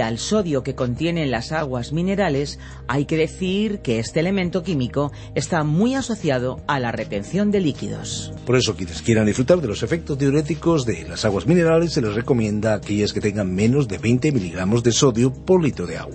Al sodio que contienen las aguas minerales, hay que decir que este elemento químico está muy asociado a la retención de líquidos. Por eso, quienes quieran disfrutar de los efectos diuréticos de las aguas minerales, se les recomienda aquellas que tengan menos de 20 miligramos de sodio por litro de agua.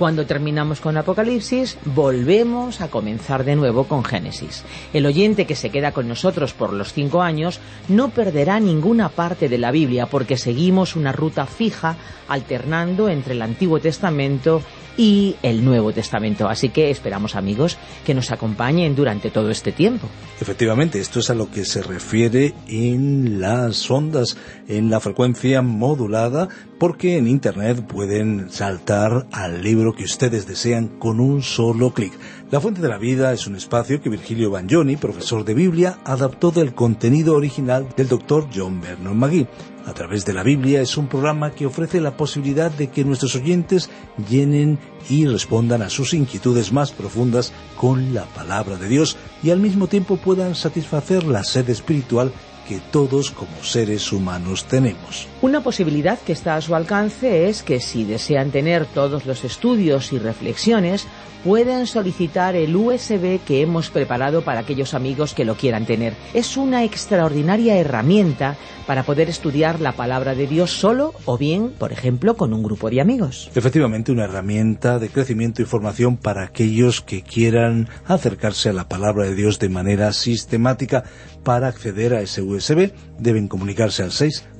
Cuando terminamos con Apocalipsis, volvemos a comenzar de nuevo con Génesis. El oyente que se queda con nosotros por los cinco años no perderá ninguna parte de la Biblia porque seguimos una ruta fija alternando entre el Antiguo Testamento y el Nuevo Testamento. Así que esperamos amigos que nos acompañen durante todo este tiempo. Efectivamente, esto es a lo que se refiere en las ondas, en la frecuencia modulada, porque en Internet pueden saltar al libro que ustedes desean con un solo clic. La Fuente de la Vida es un espacio que Virgilio Bagnoni, profesor de Biblia, adaptó del contenido original del doctor John Vernon McGee. A través de la Biblia es un programa que ofrece la posibilidad de que nuestros oyentes llenen y respondan a sus inquietudes más profundas con la palabra de Dios y al mismo tiempo puedan satisfacer la sed espiritual que todos como seres humanos tenemos. Una posibilidad que está a su alcance es que si desean tener todos los estudios y reflexiones, pueden solicitar el USB que hemos preparado para aquellos amigos que lo quieran tener. Es una extraordinaria herramienta para poder estudiar la palabra de Dios solo o bien, por ejemplo, con un grupo de amigos. Efectivamente, una herramienta de crecimiento y formación para aquellos que quieran acercarse a la palabra de Dios de manera sistemática. Para acceder a ese USB deben comunicarse al 601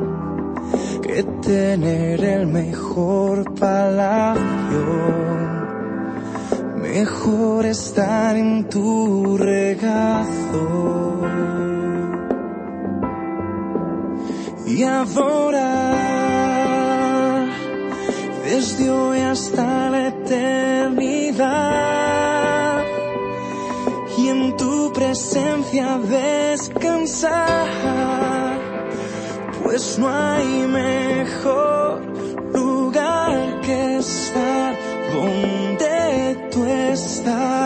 que tener el mejor palacio. Mejor estar en tu regazo y adorar desde hoy hasta la eternidad y en tu presencia descansar, pues no hay mejor lugar que estar donde tú estás.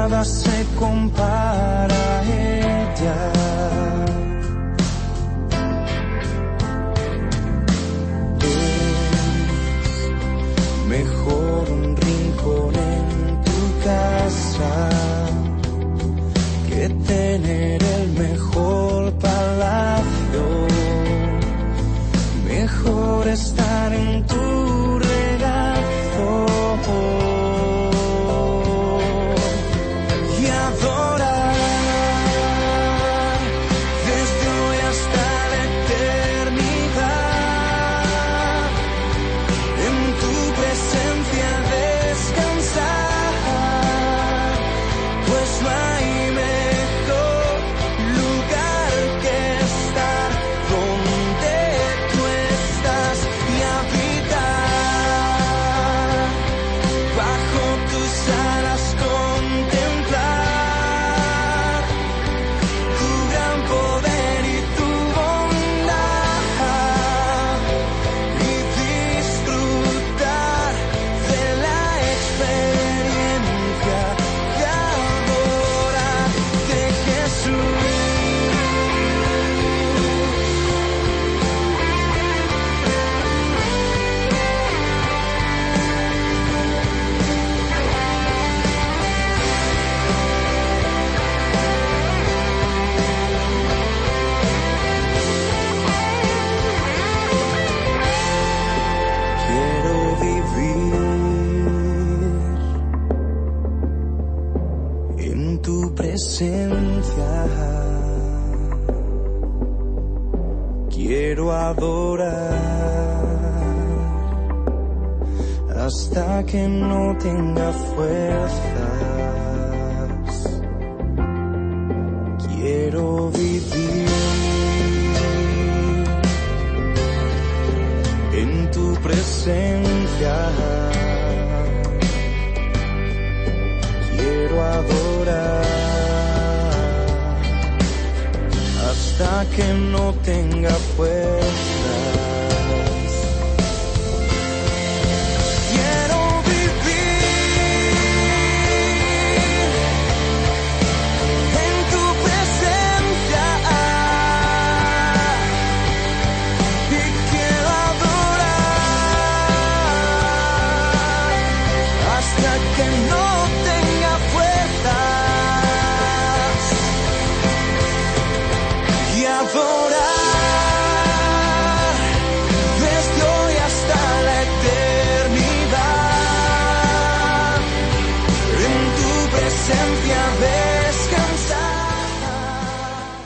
Nada se compara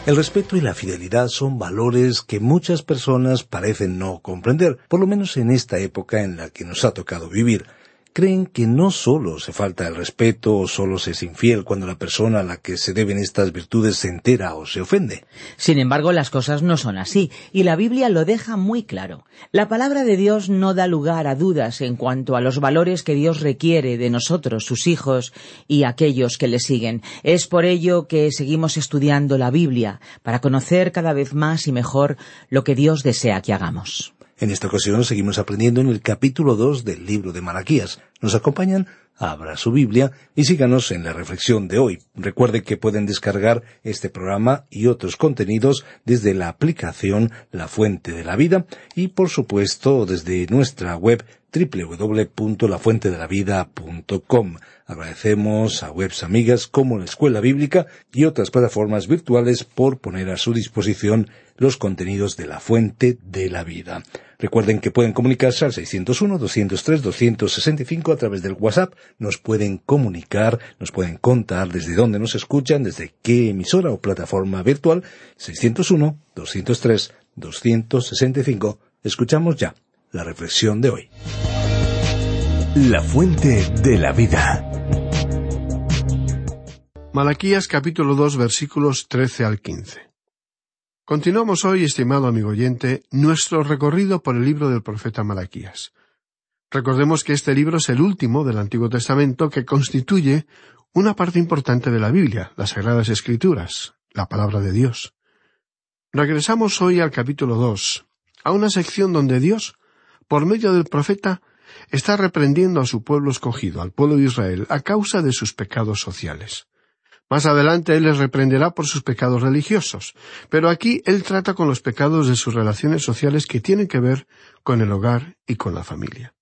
El respeto y la fidelidad son valores que muchas personas parecen no comprender, por lo menos en esta época en la que nos ha tocado vivir. Creen que no solo se falta el respeto o solo se es infiel cuando la persona a la que se deben estas virtudes se entera o se ofende. Sin embargo, las cosas no son así, y la Biblia lo deja muy claro. La palabra de Dios no da lugar a dudas en cuanto a los valores que Dios requiere de nosotros, sus hijos y aquellos que le siguen. Es por ello que seguimos estudiando la Biblia, para conocer cada vez más y mejor lo que Dios desea que hagamos. En esta ocasión seguimos aprendiendo en el capítulo 2 del libro de Malaquías. Nos acompañan abra su Biblia y síganos en la reflexión de hoy. Recuerde que pueden descargar este programa y otros contenidos desde la aplicación La Fuente de la Vida y por supuesto desde nuestra web www.lafuentedelavida.com. Agradecemos a webs amigas como la Escuela Bíblica y otras plataformas virtuales por poner a su disposición los contenidos de la Fuente de la Vida. Recuerden que pueden comunicarse al 601-203-265 a través del WhatsApp. Nos pueden comunicar, nos pueden contar desde dónde nos escuchan, desde qué emisora o plataforma virtual. 601-203-265. Escuchamos ya la reflexión de hoy. La fuente de la vida. Malaquías capítulo 2 versículos 13 al 15. Continuamos hoy, estimado amigo oyente, nuestro recorrido por el libro del profeta Malaquías. Recordemos que este libro es el último del Antiguo Testamento que constituye una parte importante de la Biblia, las Sagradas Escrituras, la palabra de Dios. Regresamos hoy al capítulo 2, a una sección donde Dios, por medio del profeta, está reprendiendo a su pueblo escogido, al pueblo de Israel, a causa de sus pecados sociales. Más adelante Él les reprenderá por sus pecados religiosos, pero aquí Él trata con los pecados de sus relaciones sociales que tienen que ver con el hogar y con la familia.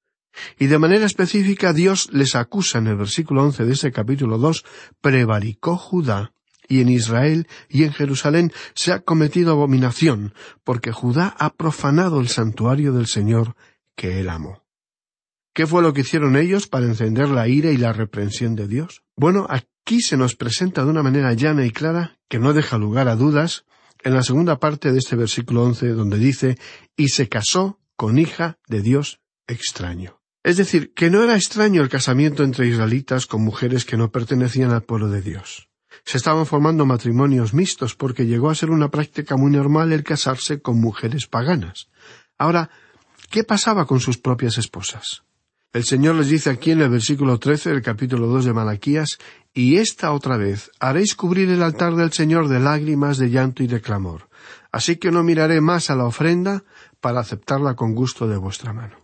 Y de manera específica Dios les acusa en el versículo once de ese capítulo dos, prevaricó Judá, y en Israel y en Jerusalén se ha cometido abominación, porque Judá ha profanado el santuario del Señor que él amó. ¿Qué fue lo que hicieron ellos para encender la ira y la reprensión de Dios? Bueno, aquí se nos presenta de una manera llana y clara, que no deja lugar a dudas, en la segunda parte de este versículo once, donde dice, y se casó con hija de Dios extraño. Es decir, que no era extraño el casamiento entre israelitas con mujeres que no pertenecían al pueblo de Dios. Se estaban formando matrimonios mixtos porque llegó a ser una práctica muy normal el casarse con mujeres paganas. Ahora, ¿qué pasaba con sus propias esposas? El Señor les dice aquí en el versículo trece del capítulo dos de Malaquías, y esta otra vez haréis cubrir el altar del Señor de lágrimas, de llanto y de clamor. Así que no miraré más a la ofrenda para aceptarla con gusto de vuestra mano.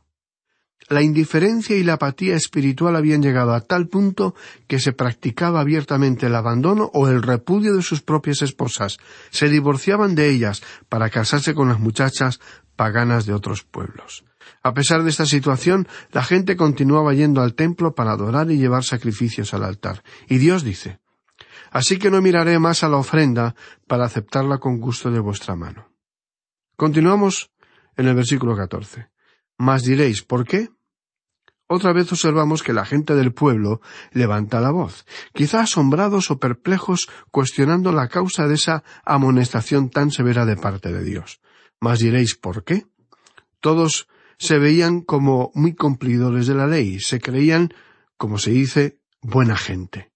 La indiferencia y la apatía espiritual habían llegado a tal punto que se practicaba abiertamente el abandono o el repudio de sus propias esposas. Se divorciaban de ellas para casarse con las muchachas paganas de otros pueblos. A pesar de esta situación, la gente continuaba yendo al templo para adorar y llevar sacrificios al altar. Y Dios dice, Así que no miraré más a la ofrenda para aceptarla con gusto de vuestra mano. Continuamos en el versículo catorce. Mas diréis, ¿por qué? Otra vez observamos que la gente del pueblo levanta la voz, quizá asombrados o perplejos, cuestionando la causa de esa amonestación tan severa de parte de Dios. Mas diréis, ¿por qué? Todos se veían como muy cumplidores de la ley, se creían, como se dice, buena gente.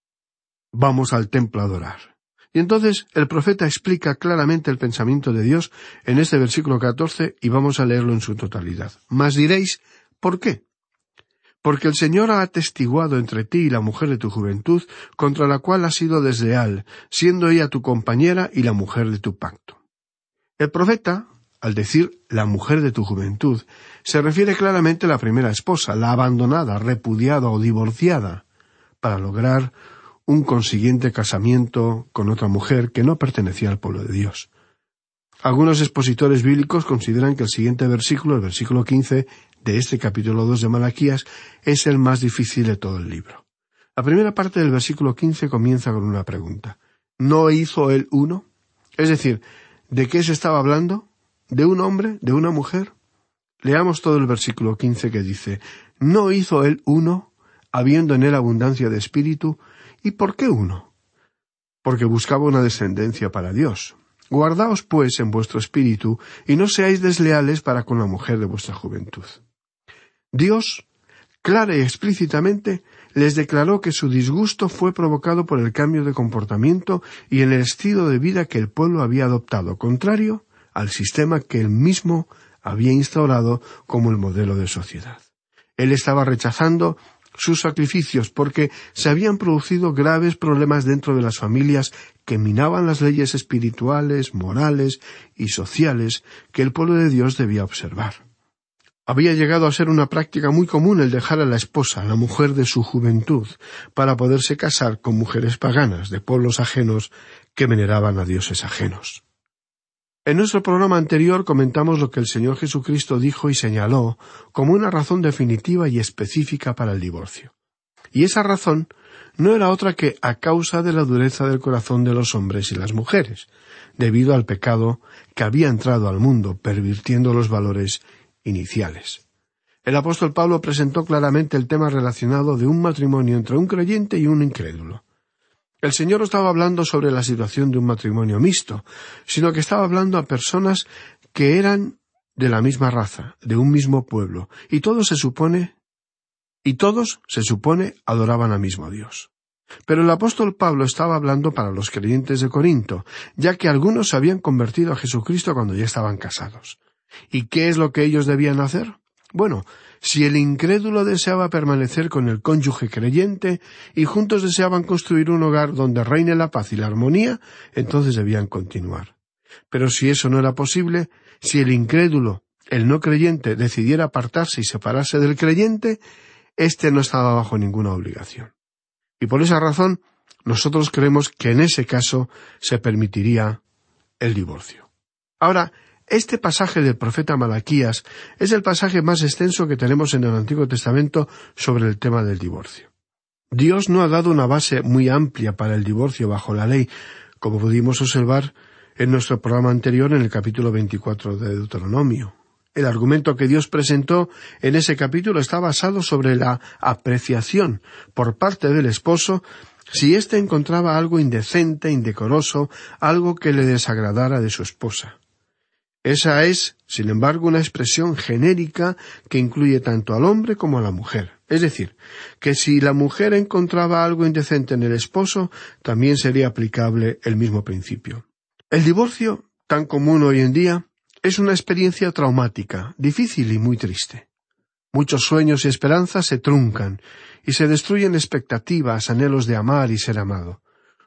Vamos al templo a adorar. Y entonces el profeta explica claramente el pensamiento de Dios en este versículo catorce y vamos a leerlo en su totalidad. Mas diréis, ¿por qué? Porque el Señor ha atestiguado entre ti y la mujer de tu juventud, contra la cual has sido desleal, siendo ella tu compañera y la mujer de tu pacto. El profeta, al decir la mujer de tu juventud, se refiere claramente a la primera esposa, la abandonada, repudiada o divorciada, para lograr un consiguiente casamiento con otra mujer que no pertenecía al pueblo de Dios. Algunos expositores bíblicos consideran que el siguiente versículo, el versículo quince de este capítulo dos de Malaquías, es el más difícil de todo el libro. La primera parte del versículo quince comienza con una pregunta. ¿No hizo él uno? Es decir, ¿de qué se estaba hablando? ¿De un hombre? ¿De una mujer? Leamos todo el versículo quince que dice ¿No hizo él uno, habiendo en él abundancia de espíritu? ¿Y por qué uno? Porque buscaba una descendencia para Dios. Guardaos, pues, en vuestro espíritu, y no seáis desleales para con la mujer de vuestra juventud. Dios, clara y explícitamente, les declaró que su disgusto fue provocado por el cambio de comportamiento y en el estilo de vida que el pueblo había adoptado, contrario al sistema que él mismo había instaurado como el modelo de sociedad. Él estaba rechazando sus sacrificios porque se habían producido graves problemas dentro de las familias que minaban las leyes espirituales, morales y sociales que el pueblo de Dios debía observar. Había llegado a ser una práctica muy común el dejar a la esposa, la mujer de su juventud, para poderse casar con mujeres paganas de pueblos ajenos que veneraban a dioses ajenos. En nuestro programa anterior comentamos lo que el Señor Jesucristo dijo y señaló como una razón definitiva y específica para el divorcio. Y esa razón no era otra que a causa de la dureza del corazón de los hombres y las mujeres, debido al pecado que había entrado al mundo, pervirtiendo los valores iniciales. El apóstol Pablo presentó claramente el tema relacionado de un matrimonio entre un creyente y un incrédulo. El Señor no estaba hablando sobre la situación de un matrimonio mixto, sino que estaba hablando a personas que eran de la misma raza, de un mismo pueblo, y todos se supone y todos, se supone, adoraban al mismo Dios. Pero el apóstol Pablo estaba hablando para los creyentes de Corinto, ya que algunos se habían convertido a Jesucristo cuando ya estaban casados. ¿Y qué es lo que ellos debían hacer? Bueno, si el incrédulo deseaba permanecer con el cónyuge creyente y juntos deseaban construir un hogar donde reine la paz y la armonía, entonces debían continuar. Pero si eso no era posible, si el incrédulo, el no creyente, decidiera apartarse y separarse del creyente, éste no estaba bajo ninguna obligación. Y por esa razón, nosotros creemos que en ese caso se permitiría el divorcio. Ahora, este pasaje del profeta Malaquías es el pasaje más extenso que tenemos en el Antiguo Testamento sobre el tema del divorcio. Dios no ha dado una base muy amplia para el divorcio bajo la ley, como pudimos observar en nuestro programa anterior en el capítulo 24 de Deuteronomio. El argumento que Dios presentó en ese capítulo está basado sobre la apreciación por parte del esposo si éste encontraba algo indecente, indecoroso, algo que le desagradara de su esposa. Esa es, sin embargo, una expresión genérica que incluye tanto al hombre como a la mujer. Es decir, que si la mujer encontraba algo indecente en el esposo, también sería aplicable el mismo principio. El divorcio, tan común hoy en día, es una experiencia traumática, difícil y muy triste. Muchos sueños y esperanzas se truncan, y se destruyen expectativas, anhelos de amar y ser amado.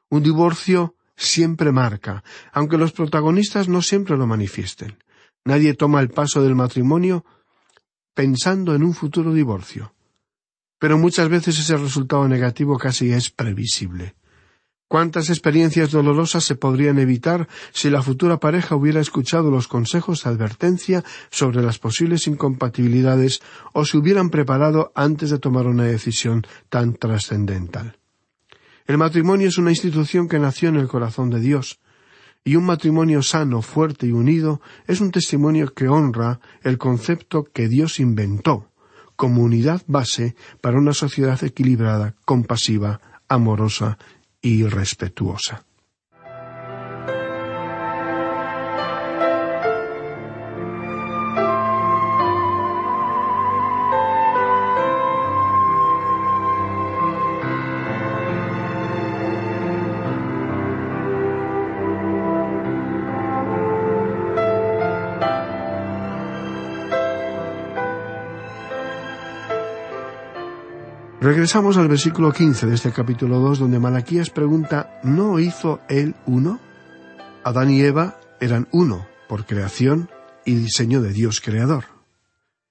Un divorcio siempre marca, aunque los protagonistas no siempre lo manifiesten. Nadie toma el paso del matrimonio pensando en un futuro divorcio. Pero muchas veces ese resultado negativo casi es previsible. ¿Cuántas experiencias dolorosas se podrían evitar si la futura pareja hubiera escuchado los consejos de advertencia sobre las posibles incompatibilidades o se hubieran preparado antes de tomar una decisión tan trascendental? El matrimonio es una institución que nació en el corazón de Dios, y un matrimonio sano, fuerte y unido es un testimonio que honra el concepto que Dios inventó como unidad base para una sociedad equilibrada, compasiva, amorosa y respetuosa. Regresamos al versículo 15 de este capítulo 2 donde Malaquías pregunta ¿No hizo él uno? Adán y Eva eran uno por creación y diseño de Dios creador.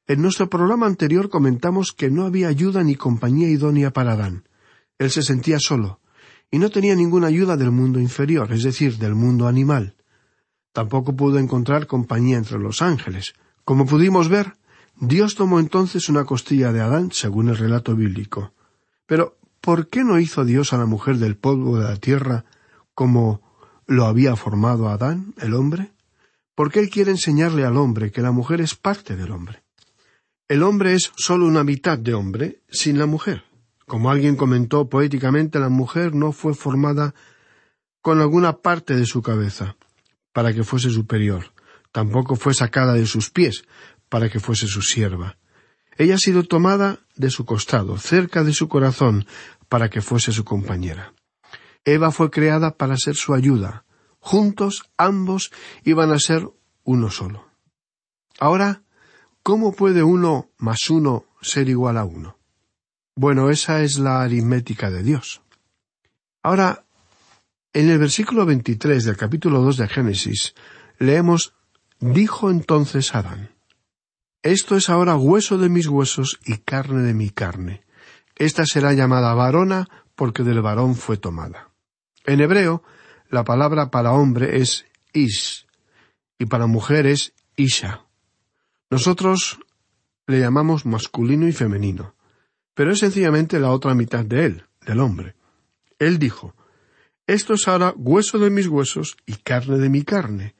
En nuestro programa anterior comentamos que no había ayuda ni compañía idónea para Adán. Él se sentía solo y no tenía ninguna ayuda del mundo inferior, es decir, del mundo animal. Tampoco pudo encontrar compañía entre los ángeles. Como pudimos ver, Dios tomó entonces una costilla de Adán, según el relato bíblico. Pero, ¿por qué no hizo Dios a la mujer del polvo de la tierra como lo había formado Adán, el hombre? Porque Él quiere enseñarle al hombre que la mujer es parte del hombre. El hombre es sólo una mitad de hombre sin la mujer. Como alguien comentó poéticamente, la mujer no fue formada con alguna parte de su cabeza para que fuese superior. Tampoco fue sacada de sus pies para que fuese su sierva. Ella ha sido tomada de su costado, cerca de su corazón, para que fuese su compañera. Eva fue creada para ser su ayuda. Juntos, ambos, iban a ser uno solo. Ahora, ¿cómo puede uno más uno ser igual a uno? Bueno, esa es la aritmética de Dios. Ahora, en el versículo 23 del capítulo 2 de Génesis, leemos, dijo entonces Adán, Esto es ahora hueso de mis huesos y carne de mi carne. Esta será llamada varona porque del varón fue tomada. En hebreo, la palabra para hombre es is y para mujer es isha. Nosotros le llamamos masculino y femenino, pero es sencillamente la otra mitad de él, del hombre. Él dijo, Esto es ahora hueso de mis huesos y carne de mi carne.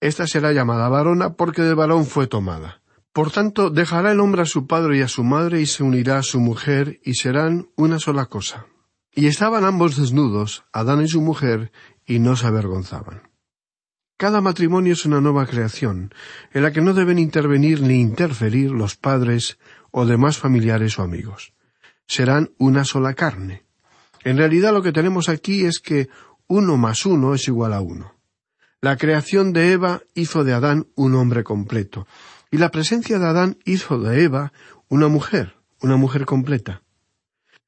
Esta será llamada varona porque del varón fue tomada. Por tanto, dejará el hombre a su padre y a su madre y se unirá a su mujer y serán una sola cosa. Y estaban ambos desnudos, Adán y su mujer, y no se avergonzaban. Cada matrimonio es una nueva creación, en la que no deben intervenir ni interferir los padres o demás familiares o amigos. Serán una sola carne. En realidad lo que tenemos aquí es que uno más uno es igual a uno. La creación de Eva hizo de Adán un hombre completo, y la presencia de Adán hizo de Eva una mujer, una mujer completa.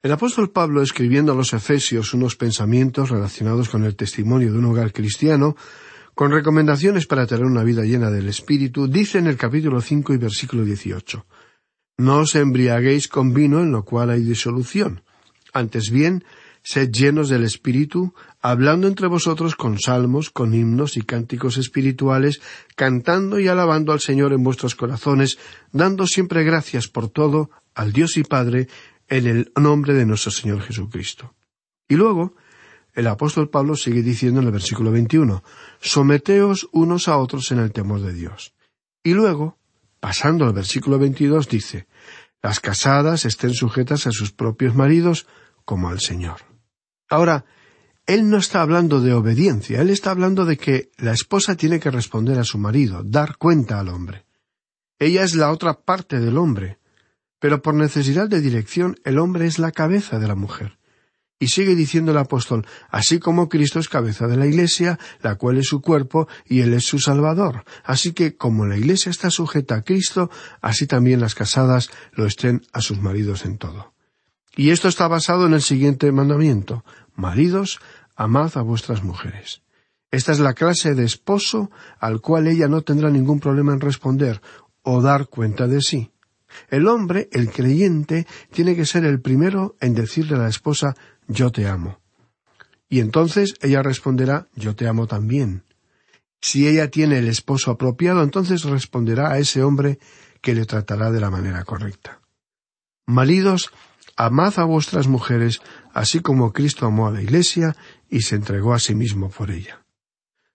El apóstol Pablo, escribiendo a los Efesios unos pensamientos relacionados con el testimonio de un hogar cristiano, con recomendaciones para tener una vida llena del Espíritu, dice en el capítulo cinco y versículo dieciocho No os embriaguéis con vino en lo cual hay disolución. Antes bien, sed llenos del Espíritu, hablando entre vosotros con salmos, con himnos y cánticos espirituales, cantando y alabando al Señor en vuestros corazones, dando siempre gracias por todo al Dios y Padre, en el nombre de nuestro Señor Jesucristo. Y luego, el apóstol Pablo sigue diciendo en el versículo 21, Someteos unos a otros en el temor de Dios. Y luego, pasando al versículo 22, dice, Las casadas estén sujetas a sus propios maridos como al Señor. Ahora, él no está hablando de obediencia, él está hablando de que la esposa tiene que responder a su marido, dar cuenta al hombre. Ella es la otra parte del hombre, pero por necesidad de dirección el hombre es la cabeza de la mujer. Y sigue diciendo el apóstol, así como Cristo es cabeza de la Iglesia, la cual es su cuerpo, y Él es su Salvador. Así que como la Iglesia está sujeta a Cristo, así también las casadas lo estén a sus maridos en todo. Y esto está basado en el siguiente mandamiento Maridos, amad a vuestras mujeres. Esta es la clase de esposo al cual ella no tendrá ningún problema en responder o dar cuenta de sí. El hombre, el creyente, tiene que ser el primero en decirle a la esposa yo te amo. Y entonces ella responderá yo te amo también. Si ella tiene el esposo apropiado, entonces responderá a ese hombre que le tratará de la manera correcta. Maridos, Amad a vuestras mujeres, así como Cristo amó a la Iglesia y se entregó a sí mismo por ella.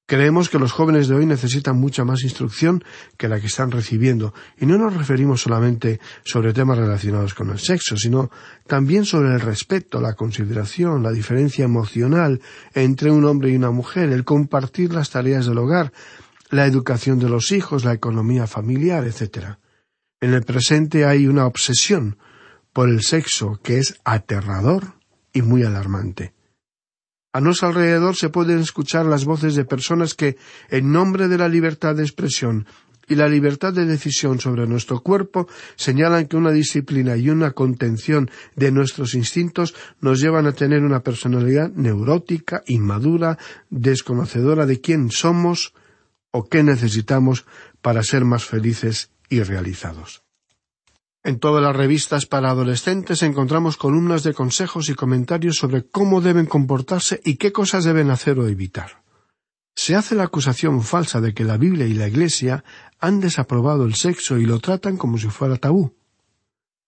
Creemos que los jóvenes de hoy necesitan mucha más instrucción que la que están recibiendo, y no nos referimos solamente sobre temas relacionados con el sexo, sino también sobre el respeto, la consideración, la diferencia emocional entre un hombre y una mujer, el compartir las tareas del hogar, la educación de los hijos, la economía familiar, etc. En el presente hay una obsesión por el sexo que es aterrador y muy alarmante. A nuestro alrededor se pueden escuchar las voces de personas que, en nombre de la libertad de expresión y la libertad de decisión sobre nuestro cuerpo, señalan que una disciplina y una contención de nuestros instintos nos llevan a tener una personalidad neurótica, inmadura, desconocedora de quién somos o qué necesitamos para ser más felices y realizados. En todas las revistas para adolescentes encontramos columnas de consejos y comentarios sobre cómo deben comportarse y qué cosas deben hacer o evitar. Se hace la acusación falsa de que la Biblia y la Iglesia han desaprobado el sexo y lo tratan como si fuera tabú.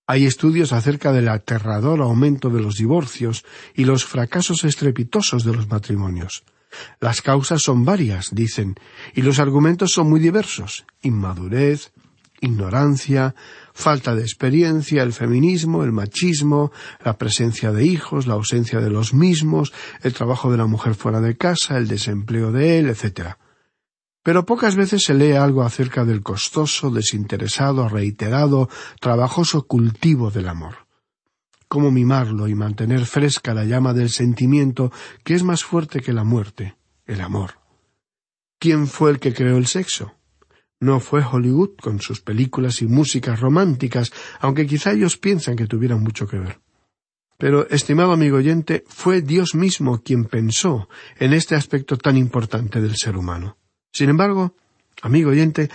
Hay estudios acerca del aterrador aumento de los divorcios y los fracasos estrepitosos de los matrimonios. Las causas son varias, dicen, y los argumentos son muy diversos inmadurez, ignorancia, falta de experiencia, el feminismo, el machismo, la presencia de hijos, la ausencia de los mismos, el trabajo de la mujer fuera de casa, el desempleo de él, etc. Pero pocas veces se lee algo acerca del costoso, desinteresado, reiterado, trabajoso cultivo del amor. Cómo mimarlo y mantener fresca la llama del sentimiento que es más fuerte que la muerte, el amor. ¿Quién fue el que creó el sexo? No fue Hollywood con sus películas y músicas románticas, aunque quizá ellos piensan que tuvieran mucho que ver. Pero, estimado amigo oyente, fue Dios mismo quien pensó en este aspecto tan importante del ser humano. Sin embargo, amigo oyente,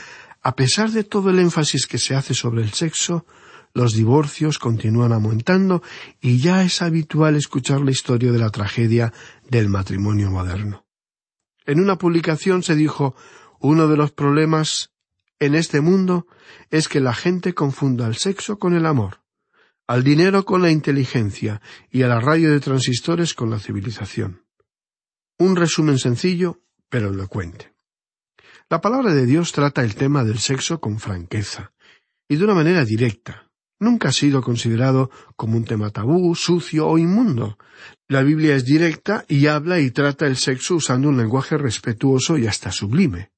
A pesar de todo el énfasis que se hace sobre el sexo, los divorcios continúan aumentando y ya es habitual escuchar la historia de la tragedia del matrimonio moderno. En una publicación se dijo uno de los problemas en este mundo es que la gente confunda el sexo con el amor, al dinero con la inteligencia y a la radio de transistores con la civilización. Un resumen sencillo, pero elocuente. La palabra de Dios trata el tema del sexo con franqueza y de una manera directa. Nunca ha sido considerado como un tema tabú, sucio o inmundo. La Biblia es directa y habla y trata el sexo usando un lenguaje respetuoso y hasta sublime.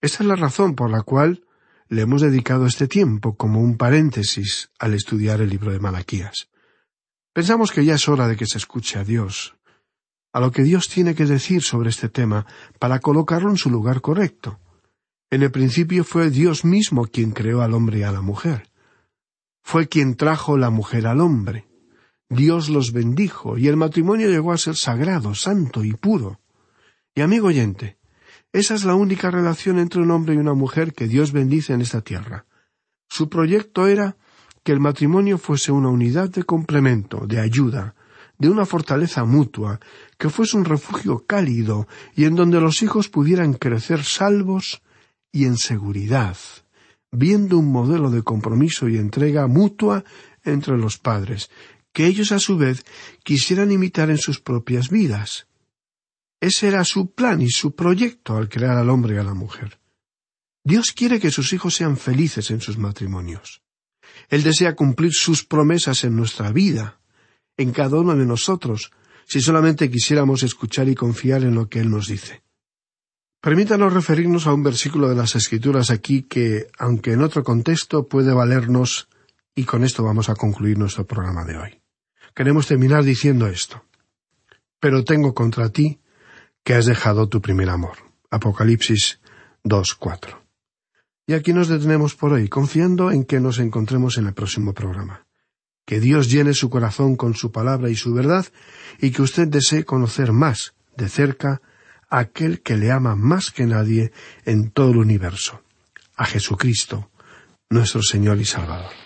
Esa es la razón por la cual le hemos dedicado este tiempo como un paréntesis al estudiar el libro de Malaquías. Pensamos que ya es hora de que se escuche a Dios, a lo que Dios tiene que decir sobre este tema para colocarlo en su lugar correcto. En el principio fue Dios mismo quien creó al hombre y a la mujer. Fue quien trajo la mujer al hombre. Dios los bendijo y el matrimonio llegó a ser sagrado, santo y puro. Y amigo oyente, esa es la única relación entre un hombre y una mujer que Dios bendice en esta tierra. Su proyecto era que el matrimonio fuese una unidad de complemento, de ayuda, de una fortaleza mutua, que fuese un refugio cálido y en donde los hijos pudieran crecer salvos y en seguridad, viendo un modelo de compromiso y entrega mutua entre los padres, que ellos a su vez quisieran imitar en sus propias vidas. Ese era su plan y su proyecto al crear al hombre y a la mujer. Dios quiere que sus hijos sean felices en sus matrimonios. Él desea cumplir sus promesas en nuestra vida, en cada uno de nosotros, si solamente quisiéramos escuchar y confiar en lo que Él nos dice. Permítanos referirnos a un versículo de las Escrituras aquí que, aunque en otro contexto, puede valernos, y con esto vamos a concluir nuestro programa de hoy. Queremos terminar diciendo esto. Pero tengo contra ti que has dejado tu primer amor. Apocalipsis 2.4. Y aquí nos detenemos por hoy, confiando en que nos encontremos en el próximo programa que Dios llene su corazón con su palabra y su verdad, y que usted desee conocer más de cerca a aquel que le ama más que nadie en todo el universo, a Jesucristo, nuestro Señor y Salvador.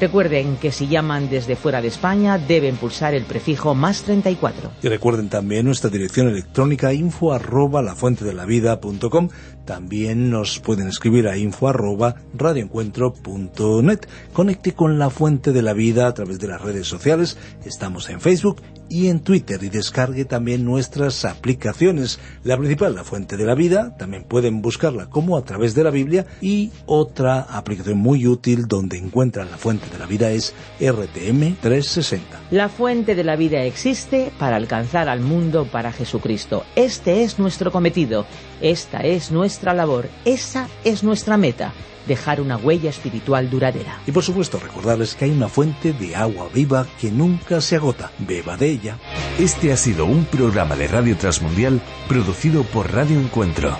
Recuerden que si llaman desde fuera de España deben pulsar el prefijo más 34. Y recuerden también nuestra dirección electrónica info arroba lafuentedelavida.com. También nos pueden escribir a info arroba radioencuentro.net. Conecte con La Fuente de la Vida a través de las redes sociales. Estamos en Facebook y en Twitter y descargue también nuestras aplicaciones. La principal, La Fuente de la Vida, también pueden buscarla como a través de la Biblia y otra aplicación muy útil donde encuentran La Fuente de la Vida es RTM 360. La Fuente de la Vida existe para alcanzar al mundo para Jesucristo. Este es nuestro cometido, esta es nuestra labor, esa es nuestra meta dejar una huella espiritual duradera. Y por supuesto recordarles que hay una fuente de agua viva que nunca se agota. Beba de ella. Este ha sido un programa de Radio Transmundial producido por Radio Encuentro,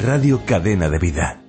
Radio Cadena de Vida.